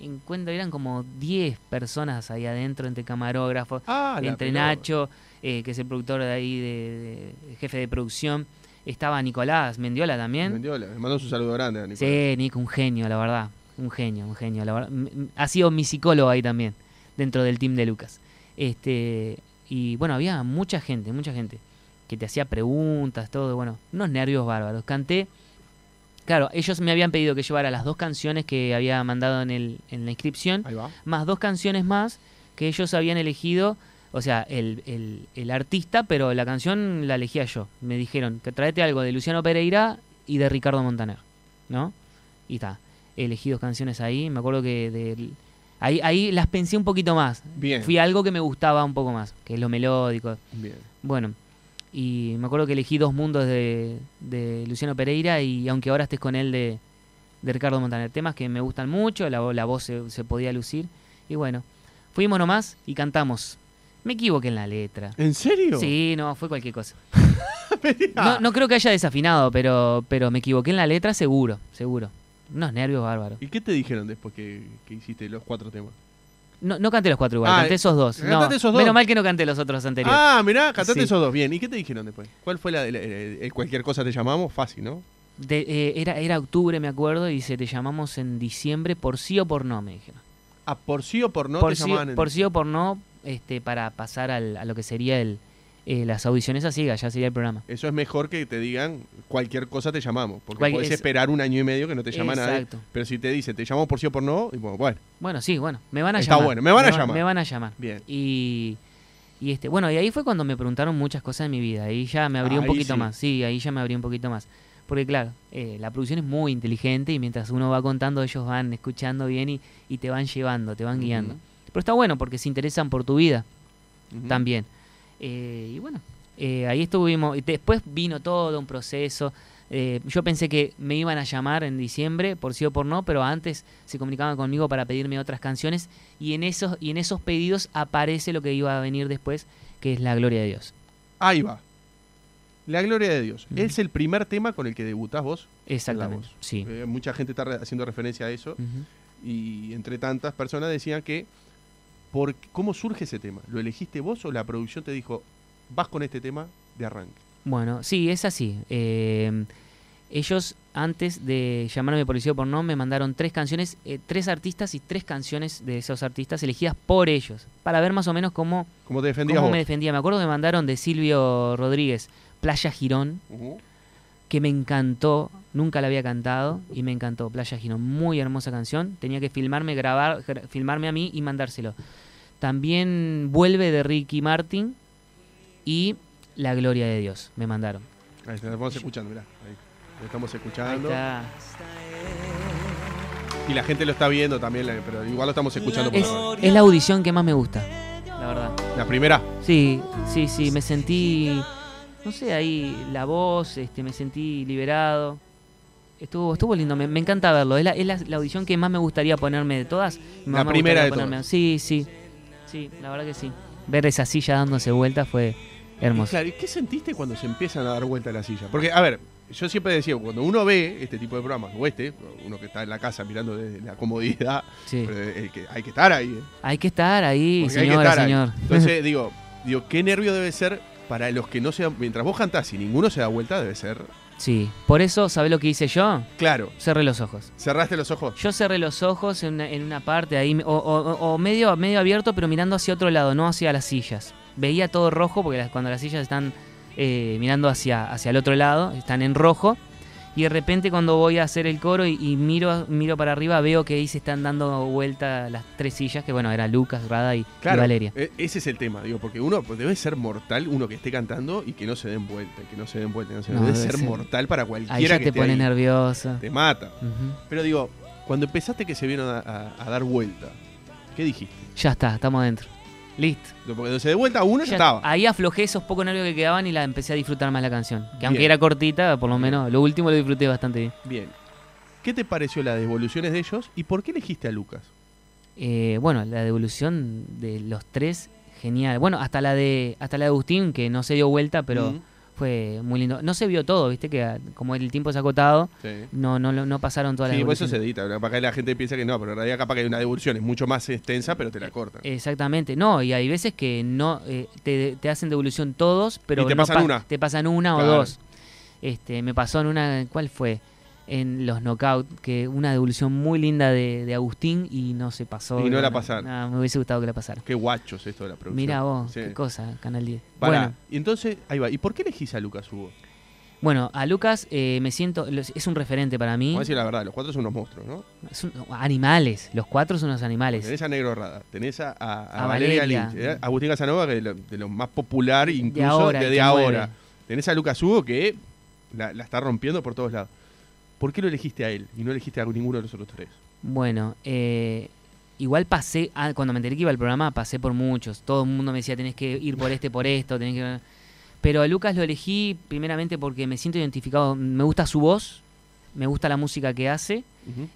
encuentro, eran como 10 personas ahí adentro, entre camarógrafos, ah, entre Nacho, eh, que es el productor de ahí, de, jefe de producción. Estaba Nicolás Mendiola también. Mendiola, me mandó su saludo grande a Nicolás. Sí, Nico, un genio, la verdad. Un genio, un genio, la verdad. Ha sido mi psicólogo ahí también, dentro del team de Lucas. Este, y bueno, había mucha gente, mucha gente que te hacía preguntas, todo, bueno, unos nervios bárbaros. Canté, claro, ellos me habían pedido que llevara las dos canciones que había mandado en, el, en la inscripción, más dos canciones más que ellos habían elegido, o sea, el, el, artista, pero la canción la elegía yo. Me dijeron que tráete algo de Luciano Pereira y de Ricardo Montaner, ¿no? Y está, elegí dos canciones ahí, me acuerdo que de, ahí, ahí las pensé un poquito más. Bien. Fui algo que me gustaba un poco más, que es lo melódico. Bien. Bueno, y me acuerdo que elegí dos mundos de, de Luciano Pereira y aunque ahora estés con él de, de Ricardo Montaner. Temas que me gustan mucho, la, la voz se, podía lucir. Y bueno, fuimos nomás y cantamos. Me equivoqué en la letra. ¿En serio? Sí, no, fue cualquier cosa. [laughs] no, no, creo que haya desafinado, pero, pero me equivoqué en la letra seguro, seguro. Unos nervios bárbaros. ¿Y qué te dijeron después que, que hiciste los cuatro temas? No, no canté los cuatro igual, ah, canté esos dos. No, esos dos. Menos mal que no canté los otros anteriores. Ah, mirá, cantaste esos dos. Bien, ¿y qué te dijeron después? ¿Cuál fue la, cualquier cosa te llamamos? Fácil, ¿no? De, eh, era, era octubre, me acuerdo, y dice, te llamamos en diciembre por sí o por no, me dijeron. Ah, por sí o por no por te llamaban Por sí o por no, este, para pasar al, a lo que sería el, eh, las audiciones a ciegas, ya sería el programa. Eso es mejor que te digan cualquier cosa te llamamos, porque puedes esperar un año y medio que no te llama nadie. Pero si te dice te llamamos por sí o por no, y bueno, bueno. sí, bueno, me van a llamar. Está bueno, me van a llamar. Me van a llamar. Bien. Y, y este, bueno, y ahí fue cuando me preguntaron muchas cosas de mi vida. Ahí ya me abrí un poquito más. Sí, ahí ya me abrí un poquito más. Porque claro, eh, la producción es muy inteligente y mientras uno va contando, ellos van escuchando bien y, y te van llevando, te van guiando. Pero está bueno porque se interesan por tu vida también. Eh, y bueno, eh, ahí estuvimos, y después vino todo un proceso. Eh, yo pensé que me iban a llamar en diciembre, por sí o por no, pero antes se comunicaban conmigo para pedirme otras canciones y en esos, y en esos pedidos aparece lo que iba a venir después, que es La Gloria de Dios. Ahí va. La Gloria de Dios. ¿Es el primer tema con el que debutás vos? Exactamente, sí. Eh, mucha gente está haciendo referencia a eso y entre tantas personas decían que por, ¿cómo surge ese tema? ¿Lo elegiste vos o la producción te dijo, vas con este tema de arranque. Bueno, sí, es así. Eh, ellos, antes de llamarme policía por no, me mandaron tres canciones, eh, tres artistas y tres canciones de esos artistas elegidas por ellos, para ver más o menos cómo, ¿Cómo, te defendía cómo me defendía. Me acuerdo que me mandaron de Silvio Rodríguez, Playa Girón, que me encantó, nunca la había cantado y me encantó, Playa Girón, muy hermosa canción. Tenía que filmarme, grabar, filmarme a mí y mandárselo. También vuelve de Ricky Martin, y La Gloria de Dios. Me mandaron. Ahí estamos escuchando, mirá. Ahí. Estamos escuchando. Y la gente lo está viendo también, pero igual lo estamos escuchando por es, es la audición que más me gusta, la verdad. ¿La primera? Sí, sí, sí. Me sentí, no sé, ahí la voz, este, me sentí liberado. Estuvo, estuvo lindo, me, encanta verlo. Es, la, es la, audición que más me gustaría ponerme de todas. la primera de todas. Sí, sí. Sí, la verdad que sí. Ver esa silla dándose vuelta fue Hermoso. ¿y qué sentiste cuando se empiezan a dar vuelta a la silla? Porque, a ver, yo siempre decía, cuando uno ve este tipo de programas, o este, uno que está en la casa mirando desde la comodidad, hay que estar ahí. ¿eh? Hay que estar ahí, señora, señor. Entonces, [laughs] digo, digo, qué nervio debe ser para los que no se mientras vos cantás y ninguno se da vuelta, debe ser... Sí, por eso, ¿sabés lo que hice yo? Claro. Cerré los ojos. ¿Cerraste los ojos? Yo cerré los ojos en una, en una parte ahí, o, o, medio, medio abierto, pero mirando hacia otro lado, no hacia las sillas veía todo rojo, porque cuando las sillas están eh, mirando hacia, hacia el otro lado, están en rojo. Y de repente cuando voy a hacer el coro y, miro, miro para arriba, veo que ahí se están dando vuelta las tres sillas, que bueno, era Lucas, Rada y, Valeria. E, ese es el tema, digo, porque uno pues, debe ser mortal, uno que esté cantando y que no se den vuelta, que no se den vuelta, debe, ser, mortal para cualquiera ahí ya te pone nervioso. Te mata. Pero digo, cuando empezaste que se vieron a, a dar vuelta, ¿qué dijiste? Ya está, estamos adentro. Listo. Porque se de vuelta uno ya, estaba. Ahí aflojé esos pocos nervios que quedaban y la empecé a disfrutar más la canción. Que aunque era cortita, por lo menos lo último lo disfruté bastante bien. Bien. ¿Qué te pareció las devoluciones de ellos y por qué elegiste a Lucas? Eh, bueno, la devolución de los tres, genial. Bueno, hasta la de hasta la de Agustín, que no se dio vuelta, pero fue muy lindo. No se vio todo, viste, que ah, como el tiempo es acotado, no, no, no pasaron todas las Sí, por eso se edita. Para que la gente piensa que no, pero en realidad capaz que hay una devolución, es mucho más extensa, pero te la cortan. Exactamente, no, y hay veces que no eh, te, hacen devolución todos, pero te pasan una. Te pasan una o dos. Este, me pasó en una, ¿cuál fue? En los knockout, que una devolución muy linda de, Agustín y no se pasó. Y no la pasaron. me hubiese gustado que la pasara. Qué guachos esto de la producción. Mira vos, qué cosa, Canal 10. bueno. y entonces, ahí va. ¿Y por qué elegís a Lucas Hugo? Bueno, a Lucas eh, me siento, es un referente para mí. Vamos a decir la verdad, los cuatro son unos monstruos, ¿no? Son animales, los cuatro son unos animales. Tenés a Negro Rada, tenés a, a, Valeria, Lynch, ¿eh? Agustín Casanova, que es de lo, más popular incluso de ahora. Tenés a Lucas Hugo, que la, la está rompiendo por todos lados. ¿Por qué lo elegiste a él y no elegiste a ninguno de los otros tres? Bueno, eh, igual pasé, ah, cuando me enteré que iba al programa, pasé por muchos. Todo el mundo me decía, tenés que ir por este, por esto, tenés que... Pero a Lucas lo elegí primeramente porque me siento identificado, me gusta su voz, me gusta la música que hace,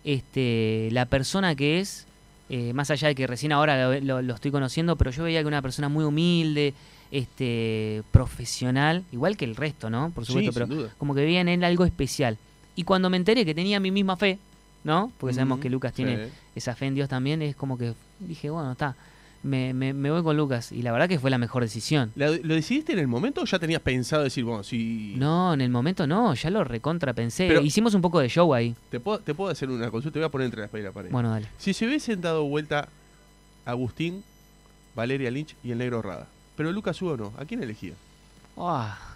este, la persona que es, eh, más allá de que recién ahora lo, estoy conociendo, pero yo veía que una persona muy humilde, este, profesional, igual que el resto, ¿no? Por supuesto, pero como que veía en él algo especial. Y cuando me enteré que tenía mi misma fe, ¿no? Porque sabemos que Lucas tiene esa fe en Dios también, es como que dije, bueno, está, me, me, voy con Lucas. Y la verdad que fue la mejor decisión. ¿Lo, decidiste en el momento o ya tenías pensado decir, bueno, si... No, en el momento no, ya lo recontra pensé. Hicimos un poco de show ahí. Te puedo, te puedo hacer una consulta, te voy a poner entre la espalda y la pared. Bueno, dale. Si se hubiesen dado vuelta Agustín, Valeria Lynch y el negro Rada, pero Lucas Hugo no, ¿a quién elegía? Ah...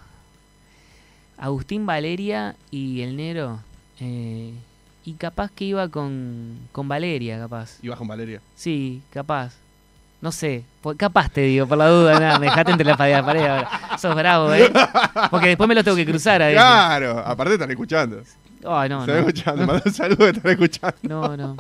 Agustín Valeria y el Nero. Eh, y capaz que iba con, con Valeria, capaz. ¿Ibas con Valeria? Sí, capaz. No sé, capaz te digo, por la duda, nada, me dejaste entre la pared, la pared ahora. Sos bravo, ¿eh? Porque después me lo tengo que cruzar Claro, aparte están escuchando. Ay, no, están escuchando, manda un saludo, están escuchando. No, no.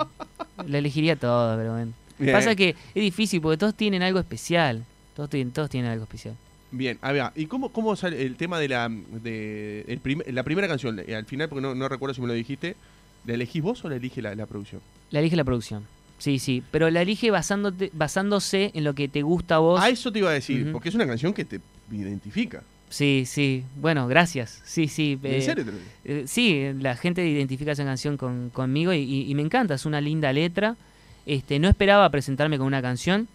Lo elegiría todo, pero bueno. Pasa que es difícil porque todos tienen algo especial. Todos, todos tienen algo especial. Bien, a ver, ¿y cómo, cómo sale el tema de la de la primera canción? Eh, al final, porque no, recuerdo si me lo dijiste, ¿la elegís vos o la elige la, producción? La elige la producción. Sí, sí, pero la elige basándote, basándose en lo que te gusta a vos. A eso te iba a decir, porque es una canción que te identifica. Sí, sí, bueno, gracias. Sí, sí. ¿En eh, serio eh, sí, la gente identifica esa canción con, conmigo y, y, me encanta, es una linda letra. Este, no esperaba presentarme con una canción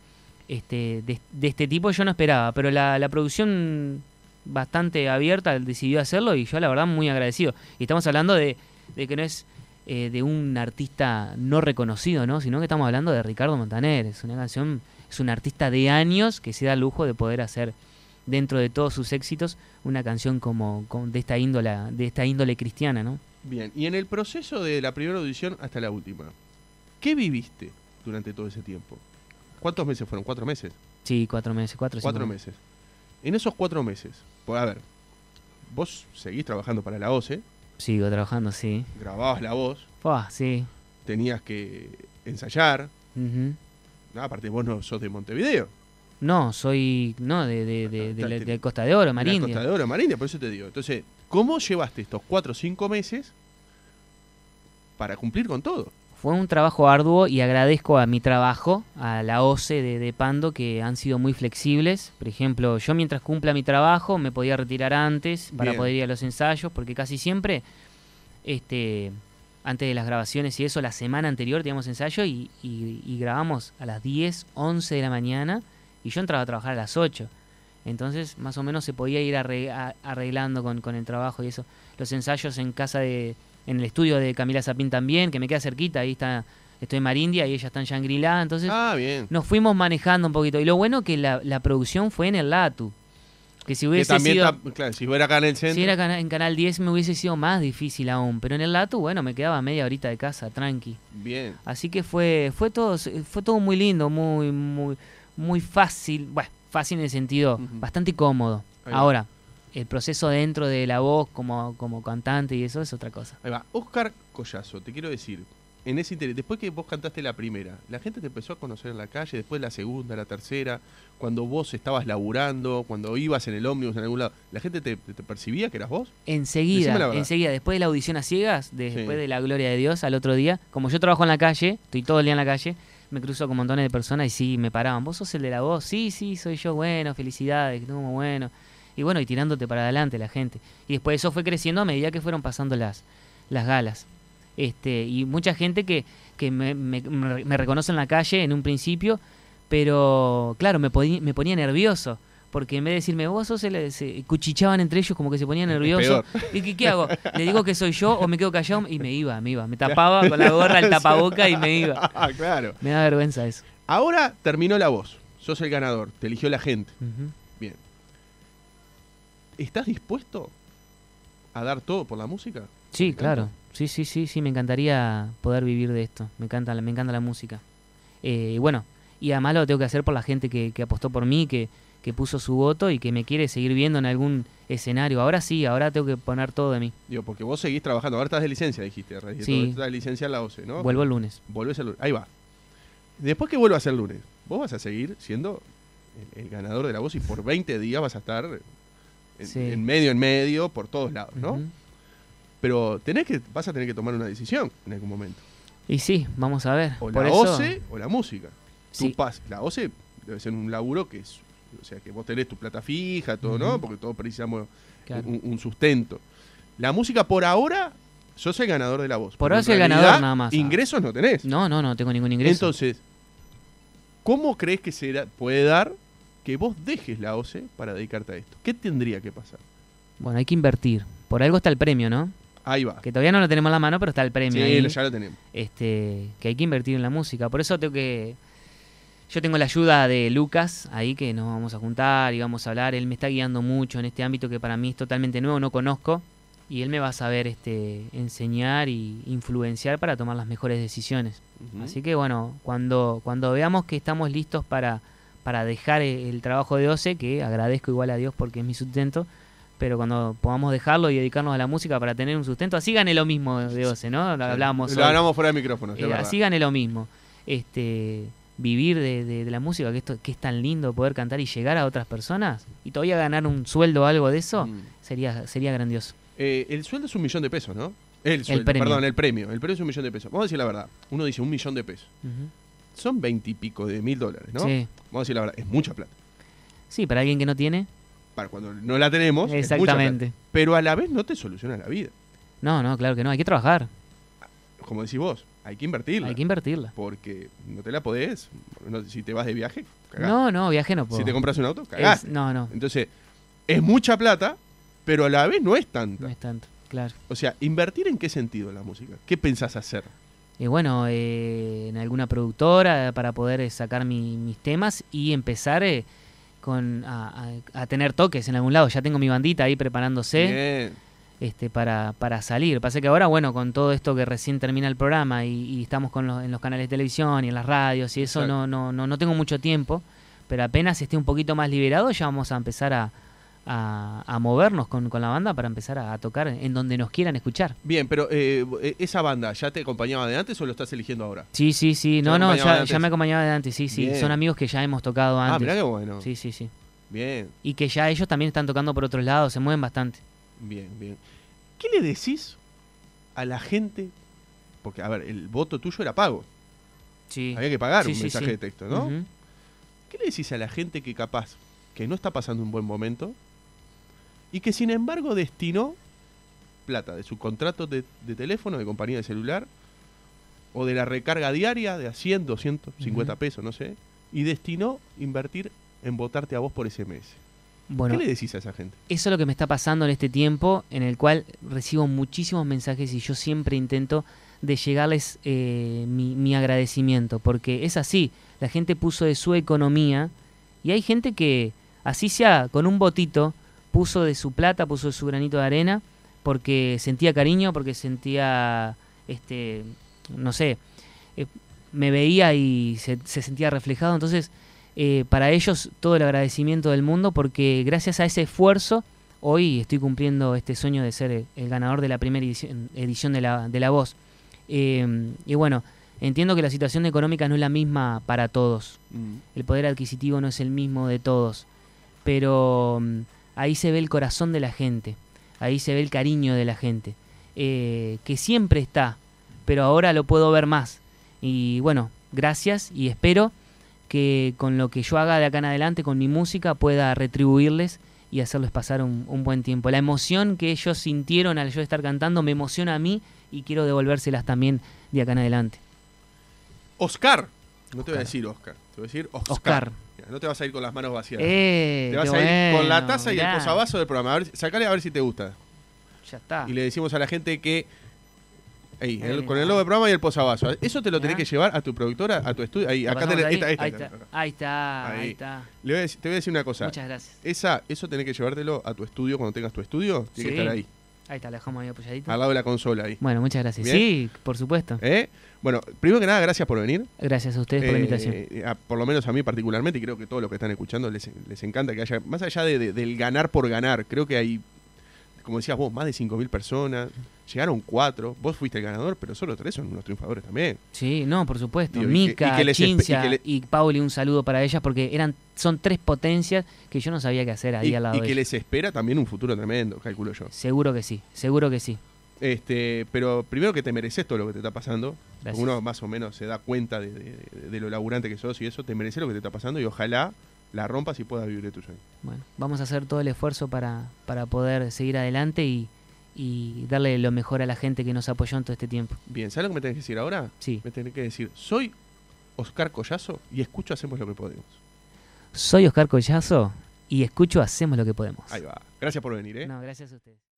este, de, este tipo yo no esperaba, pero la, producción bastante abierta decidió hacerlo y yo la verdad muy agradecido. Y estamos hablando de, que no es eh, de un artista no reconocido, ¿no? sino que estamos hablando de Ricardo Montaner. Es una canción, es un artista de años que se da el lujo de poder hacer dentro de todos sus éxitos una canción como, de esta índole, de esta índole cristiana, ¿no? Bien, y en el proceso de la primera audición hasta la última, ¿qué viviste durante todo ese tiempo? ¿Cuántos meses fueron? ¿Cuatro meses? Sí, cuatro meses, cuatro Cuatro meses. En esos cuatro meses, pues a ver, vos seguís trabajando para la OCE. Sigo trabajando, sí. Grababas la voz. sí. Tenías que ensayar. aparte vos no sos de Montevideo. No, soy no de, de, Costa de Oro, Marindia. Costa de Oro, Marindia, por eso te digo. Entonces, ¿cómo llevaste estos cuatro o cinco meses para cumplir con todo? Fue un trabajo arduo y agradezco a mi trabajo, a la OCE de, Pando, que han sido muy flexibles. Por ejemplo, yo mientras cumpla mi trabajo me podía retirar antes para poder ir a los ensayos, porque casi siempre, este, antes de las grabaciones y eso, la semana anterior teníamos ensayo y, grabamos a las 10, 11 de la mañana y yo entraba a trabajar a las 8. Entonces, más o menos se podía ir arreglando con, con el trabajo y eso. Los ensayos en casa de en el estudio de Camila Zapín también, que me queda cerquita, ahí está, estoy en Marindia y ella está en Shangri-La, entonces ah, bien. nos fuimos manejando un poquito. Y lo bueno que la, la producción fue en el LATU. Que si hubiese sido, claro, si fuera acá en el centro. Si era en Canal 10 me hubiese sido más difícil aún, pero en el LATU, bueno, me quedaba media horita de casa, tranqui. Bien. Así que fue fue todo fue todo muy lindo, muy muy muy fácil, bueno, fácil en el sentido, bastante cómodo. Ahora, el proceso dentro de la voz como, como cantante y eso es otra cosa. Ahí va. Oscar Collazo, te quiero decir, en ese interés, después que vos cantaste la primera, la gente te empezó a conocer en la calle, después la segunda, la tercera, cuando vos estabas laburando, cuando ibas en el ómnibus en algún lado, ¿la gente te, percibía que eras vos? Enseguida, enseguida, después de la audición a ciegas, después de la gloria de Dios, al otro día, como yo trabajo en la calle, estoy todo el día en la calle, me cruzo con montones de personas y sí, me paraban. ¿Vos sos el de la voz? Sí, sí, soy yo. Bueno, felicidades, muy bueno. Y bueno, y tirándote para adelante la gente. Y después eso fue creciendo a medida que fueron pasando las, las galas. Este, y mucha gente que, que me, me, me reconoce en la calle en un principio, pero claro, me, me ponía nervioso porque en vez de decirme vos sos el, se cuchichaban entre ellos como que se ponían nerviosos. [laughs] ¿Y qué, qué, hago? ¿Le digo que soy yo o me quedo callado? Y me iba, me iba. Me tapaba con la gorra, el [laughs] tapaboca y me iba. Ah, [laughs] claro. Me da vergüenza eso. Ahora terminó la voz. Sos el ganador. Te eligió la gente. ¿Estás dispuesto a dar todo por la música? Sí, claro. Sí, sí, sí, sí. Me encantaría poder vivir de esto. Me encanta, me encanta la música. Eh, y bueno, y además lo tengo que hacer por la gente que, que apostó por mí, que, que puso su voto y que me quiere seguir viendo en algún escenario. Ahora sí, ahora tengo que poner todo de mí. Digo, porque vos seguís trabajando. Ahora estás de licencia, dijiste. Sí. Estás de licencia en la OCE, ¿no? Vuelvo el lunes. Vuelves el lunes. Ahí va. Después que vuelvas el lunes, vos vas a seguir siendo el, ganador de la voz y por 20 días vas a estar en, medio, en medio, por todos lados, ¿no? Pero tenés que, vas a tener que tomar una decisión en algún momento. Y sí, vamos a ver. O la OCE o la música. Sí. la OCE debe ser un laburo que es o sea, que vos tenés tu plata fija, todo, ¿no? Porque todos precisamos un, sustento. La música por ahora, yo soy el ganador de la voz. Por ahora soy el ganador nada más. Ingresos no tenés. No, no, no tengo ningún ingreso. Entonces, ¿cómo crees que se puede dar que vos dejes la OCE para dedicarte a esto? ¿Qué tendría que pasar? Bueno, hay que invertir. Por algo está el premio, ¿no? Ahí va. Que todavía no lo tenemos en la mano, pero está el premio. Sí, ya lo tenemos. Este, que hay que invertir en la música. Por eso tengo que yo tengo la ayuda de Lucas ahí que nos vamos a juntar y vamos a hablar. Él me está guiando mucho en este ámbito que para mí es totalmente nuevo, no conozco. Y él me va a saber este, enseñar y influenciar para tomar las mejores decisiones. Así que bueno, cuando, cuando veamos que estamos listos para, para dejar el, trabajo de OCE, que agradezco igual a Dios porque es mi sustento, pero cuando podamos dejarlo y dedicarnos a la música para tener un sustento, así gane lo mismo de OCE, ¿no? Lo hablábamos. Lo hablamos fuera de micrófono. Eh, así gane lo mismo. Este, vivir de, la música, que, esto, que es tan lindo poder cantar y llegar a otras personas, y todavía ganar un sueldo o algo de eso, mm. sería, sería grandioso. Eh, el sueldo es un millón de pesos, ¿no? El, sueldo, premio. Perdón, el premio. El premio es un millón de pesos. Vamos a decir la verdad. Uno dice un millón de pesos. Son veintipico de mil dólares, ¿no? Sí. Vamos a decir la verdad. Es mucha plata. Sí, para alguien que no tiene. Para cuando no la tenemos. Exactamente. Pero a la vez no te soluciona la vida. No, no, claro que no. Hay que trabajar. Como decís vos, hay que invertirla. Hay que invertirla. Porque no te la podés. si te vas de viaje, cagás. No, no, viaje no puedo. Si te compras un auto, cagás. no, no. Entonces, es mucha plata, pero a la vez no es tanta. No es tanto, claro. O sea, ¿invertir en qué sentido en la música? ¿Qué pensás hacer? Y bueno, eh, en alguna productora para poder eh, sacar mis temas y empezar eh, con a, a, tener toques en algún lado. Ya tengo mi bandita ahí preparándose. Bien este, para, para salir. Pasa que ahora, bueno, con todo esto que recién termina el programa y, estamos con los, en los canales de televisión y en las radios y eso, no, no, no, no tengo mucho tiempo, pero apenas esté un poquito más liberado ya vamos a empezar a, a, movernos con, con, la banda para empezar a, tocar en donde nos quieran escuchar. Bien, pero eh, eh, esa banda, ¿ya te acompañaba de antes o lo estás eligiendo ahora? Sí, sí, sí. No, no, ya, ya, me acompañaba de antes, sí, sí. Son amigos que ya hemos tocado ah, antes. Ah, mirá qué bueno. Sí, sí, sí. Bien. Y que ya ellos también están tocando por otros lados, se mueven bastante. Bien, bien. ¿Qué le decís a la gente? Porque, a ver, el voto tuyo era pago. Sí. Había que pagar un mensaje de texto, ¿no? ¿Qué le decís a la gente que capaz, que no está pasando un buen momento, y que sin embargo destinó plata de su contrato de, teléfono, de compañía de celular, o de la recarga diaria de a 100, 250 pesos, no sé, y destinó invertir en votarte a vos por ese mes? ¿Qué le decís a esa gente? Eso es lo que me está pasando en este tiempo, en el cual recibo muchísimos mensajes y yo siempre intento de llegarles eh, mi, agradecimiento, porque es así, la gente puso de su economía y hay gente que, así sea con un botito, puso de su plata, puso de su granito de arena, porque sentía cariño, porque sentía, este, no sé, eh, me veía y se, se sentía reflejado, entonces eh, para ellos todo el agradecimiento del mundo porque gracias a ese esfuerzo hoy estoy cumpliendo este sueño de ser el, ganador de la primera edición, de, la, de la voz. Eh, y bueno, entiendo que la situación económica no es la misma para todos. Mm. El poder adquisitivo no es el mismo de todos. Pero mm, ahí se ve el corazón de la gente. Ahí se ve el cariño de la gente. Eh, que siempre está. Pero ahora lo puedo ver más. Y bueno, gracias y espero que con lo que yo haga de acá en adelante, con mi música, pueda retribuirles y hacerles pasar un, buen tiempo. La emoción que ellos sintieron al yo estar cantando me emociona a mí y quiero devolvérselas también de acá en adelante. Oscar, no te voy a decir Oscar, te voy a decir Oscar. No te vas a ir con las manos vacías. Eh, te vas a ir con la taza y el posavasos del programa. A ver, sacale a ver si te gusta. Ya está. Y le decimos a la gente que Ahí, con el logo del programa y el posavasos. Eso te lo tenés que llevar a tu productora, a tu estudio. Ahí, acá tenés, ahí, ahí, está, ahí, está, ahí está. te voy a decir una cosa. Muchas gracias. Esa, eso tenés que llevártelo a tu estudio cuando tengas tu estudio. Tiene que estar ahí. Ahí está, la dejamos ahí apoyadito. Al lado de la consola ahí. Bueno, muchas gracias. Sí, por supuesto. ¿Eh? Bueno, primero que nada, gracias por venir. Gracias a ustedes por la eh, invitación. por lo menos a mí particularmente, y creo que todos los que están escuchando les, les encanta que haya, más allá de, del ganar por ganar, creo que hay como decías vos, más de 5.000 personas, llegaron cuatro, vos fuiste el ganador, pero solo tres son unos triunfadores también. Sí, no, por supuesto. Mica, Chincia y, Pauli, un saludo para ellas porque eran son tres potencias que yo no sabía qué hacer ahí al lado Y que les espera también un futuro tremendo, calculo yo. Seguro que sí, seguro que sí. Este, pero primero que te mereces todo lo que te está pasando. Uno más o menos se da cuenta de, de, lo laburante que sos y eso, te mereces lo que te está pasando y ojalá la rompas y puedas vivir de tu sueño. Bueno, vamos a hacer todo el esfuerzo para, para poder seguir adelante y, darle lo mejor a la gente que nos apoyó en todo este tiempo. Bien, ¿sabes lo que me tenés que decir ahora? Sí. Me tenés que decir, soy Oscar Collazo y escucho Hacemos lo que podemos. Soy Oscar Collazo y escucho Hacemos lo que podemos. Ahí va. Gracias por venir, ¿eh? No, gracias a ustedes.